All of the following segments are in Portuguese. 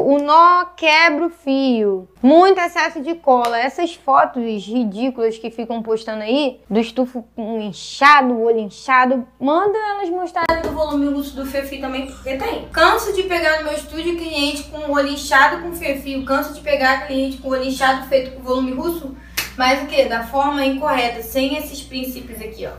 o nó quebra o fio. Muito excesso de cola. Essas fotos ridículas que ficam postando aí, do estufo inchado, o olho inchado, manda elas mostrarem no volume russo do Fefi também, porque tem. Canso de pegar no meu estúdio cliente com o olho inchado com Fefi, canso de pegar cliente com o olho inchado feito com volume russo, mas o que? Da forma incorreta, sem esses princípios aqui, ó.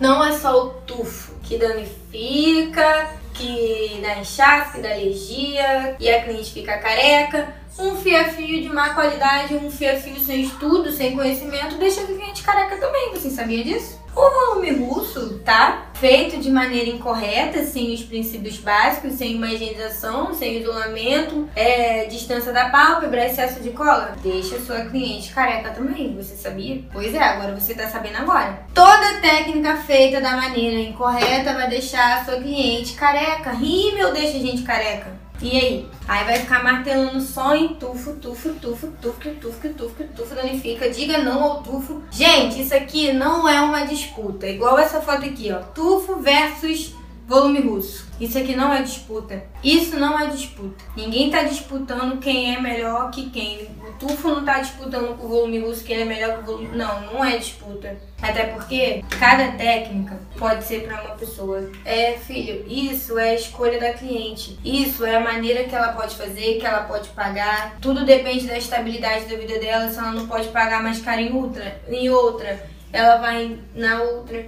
Não é só o tufo que danifica, que dá inchaço, que dá alergia e a cliente fica careca. Um fio-a-fio de má qualidade, um fio-a-fio sem estudo, sem conhecimento, deixa a careca também. Você sabia disso? O volume russo, tá? Feito de maneira incorreta, sem os princípios básicos, sem uma higienização, sem isolamento, é, distância da pálpebra, excesso de cola, deixa sua cliente careca também. Você sabia? Pois é, agora você tá sabendo agora. Toda técnica feita da maneira incorreta vai deixar a sua cliente careca. Rímel deixa a gente careca. E aí? Aí vai ficar martelando só em tufo, tufo, tufo, tufo, tufo, tufo, tufo, danifica. Diga não ao tufo. Gente, isso aqui não é uma disputa. Igual essa foto aqui, ó. Tufo versus volume russo. Isso aqui não é disputa. Isso não é disputa. Ninguém tá disputando quem é melhor que quem. O Tufo não tá disputando com o volume russo que ele é melhor que o volume. Não, não é disputa. Até porque cada técnica pode ser para uma pessoa. É, filho, isso é a escolha da cliente. Isso é a maneira que ela pode fazer, que ela pode pagar. Tudo depende da estabilidade da vida dela. Se ela não pode pagar mais caro em outra, em outra, ela vai na outra.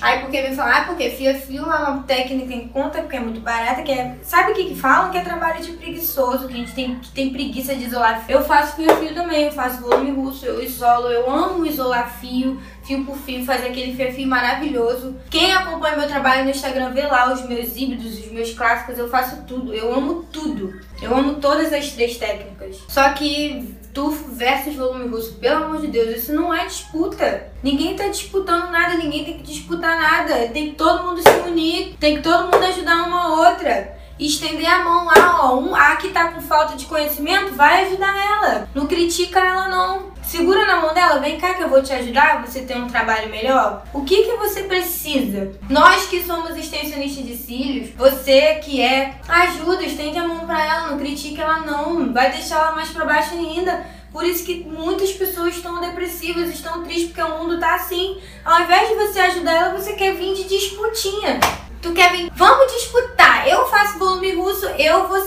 Aí porque vem falar, ah, porque fio a fio é uma técnica em conta, porque é muito barata, que é. Sabe o que, que falam? Que é trabalho de preguiçoso, que a gente tem, que tem preguiça de isolar fio. Eu faço fio fio também, eu faço volume russo, eu isolo, eu amo isolar fio, fio por fio, fazer aquele fio maravilhoso. Quem acompanha meu trabalho no Instagram vê lá os meus híbridos, os meus clássicos, eu faço tudo. Eu amo tudo. Eu amo todas as três técnicas. Só que tufo versus volume russo, pelo amor de Deus, isso não é disputa. Ninguém tá disputando nada, ninguém tem que disputar nada. Tem que todo mundo se unir, tem que todo mundo ajudar uma outra. Estender a mão lá, ó. Um, a que tá com falta de conhecimento, vai ajudar ela. Não critica ela, não. Segura na mão dela, vem cá que eu vou te ajudar, você ter um trabalho melhor. O que que você precisa? Nós que somos extensionistas de cílios, você que é, ajuda, estende a mão pra ela, não critique ela não, vai deixar ela mais pra baixo ainda. Por isso que muitas pessoas estão depressivas, estão tristes porque o mundo tá assim. Ao invés de você ajudar ela, você quer vir de disputinha. Tu quer vir, vamos disputar. Eu faço volume russo, eu vou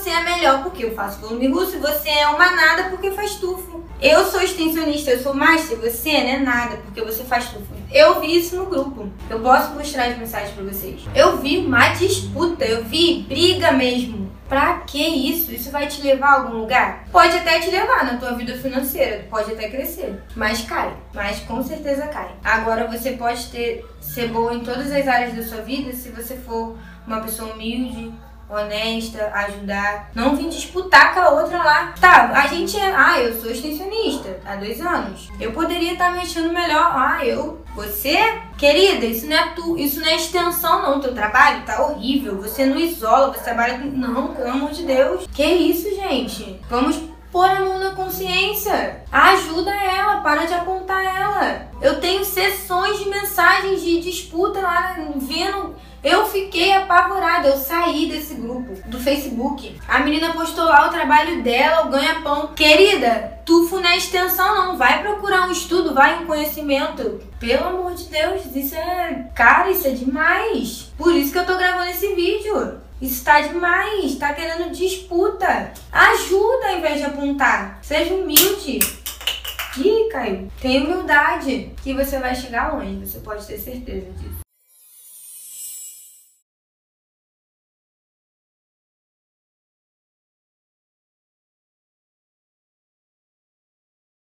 porque eu faço volume russo você é uma nada porque faz tufo. Eu sou extensionista, eu sou master, você não é nada porque você faz tufo. Eu vi isso no grupo. Eu posso mostrar as mensagens pra vocês. Eu vi uma disputa, eu vi briga mesmo. Pra que isso? Isso vai te levar a algum lugar? Pode até te levar na tua vida financeira, pode até crescer, mas cai, mas com certeza cai. Agora você pode ter ser boa em todas as áreas da sua vida se você for uma pessoa humilde, honesta, ajudar. Não vir disputar com a outra lá. Tá, a gente é. Ah, eu sou extensionista há dois anos. Eu poderia estar tá mexendo melhor. Ah, eu. Você, querida, isso não é tu, isso não é extensão, não. Teu trabalho tá horrível. Você não isola, você trabalha. Não, pelo amor de Deus. Que isso, gente? Vamos pôr a mão na consciência. Ajuda ela, para de apontar ela. Eu tenho sessões de mensagens de disputa lá vendo eu fiquei apavorada, eu saí desse grupo do Facebook. A menina postou lá o trabalho dela, o ganha-pão. Querida, tufo é extensão não, vai procurar um estudo, vai em conhecimento. Pelo amor de Deus, isso é... Cara, isso é demais. Por isso que eu tô gravando esse vídeo. Isso tá demais, tá querendo disputa. Ajuda ao invés de apontar. Seja humilde. Ih, Caio, tem humildade que você vai chegar longe, você pode ter certeza disso.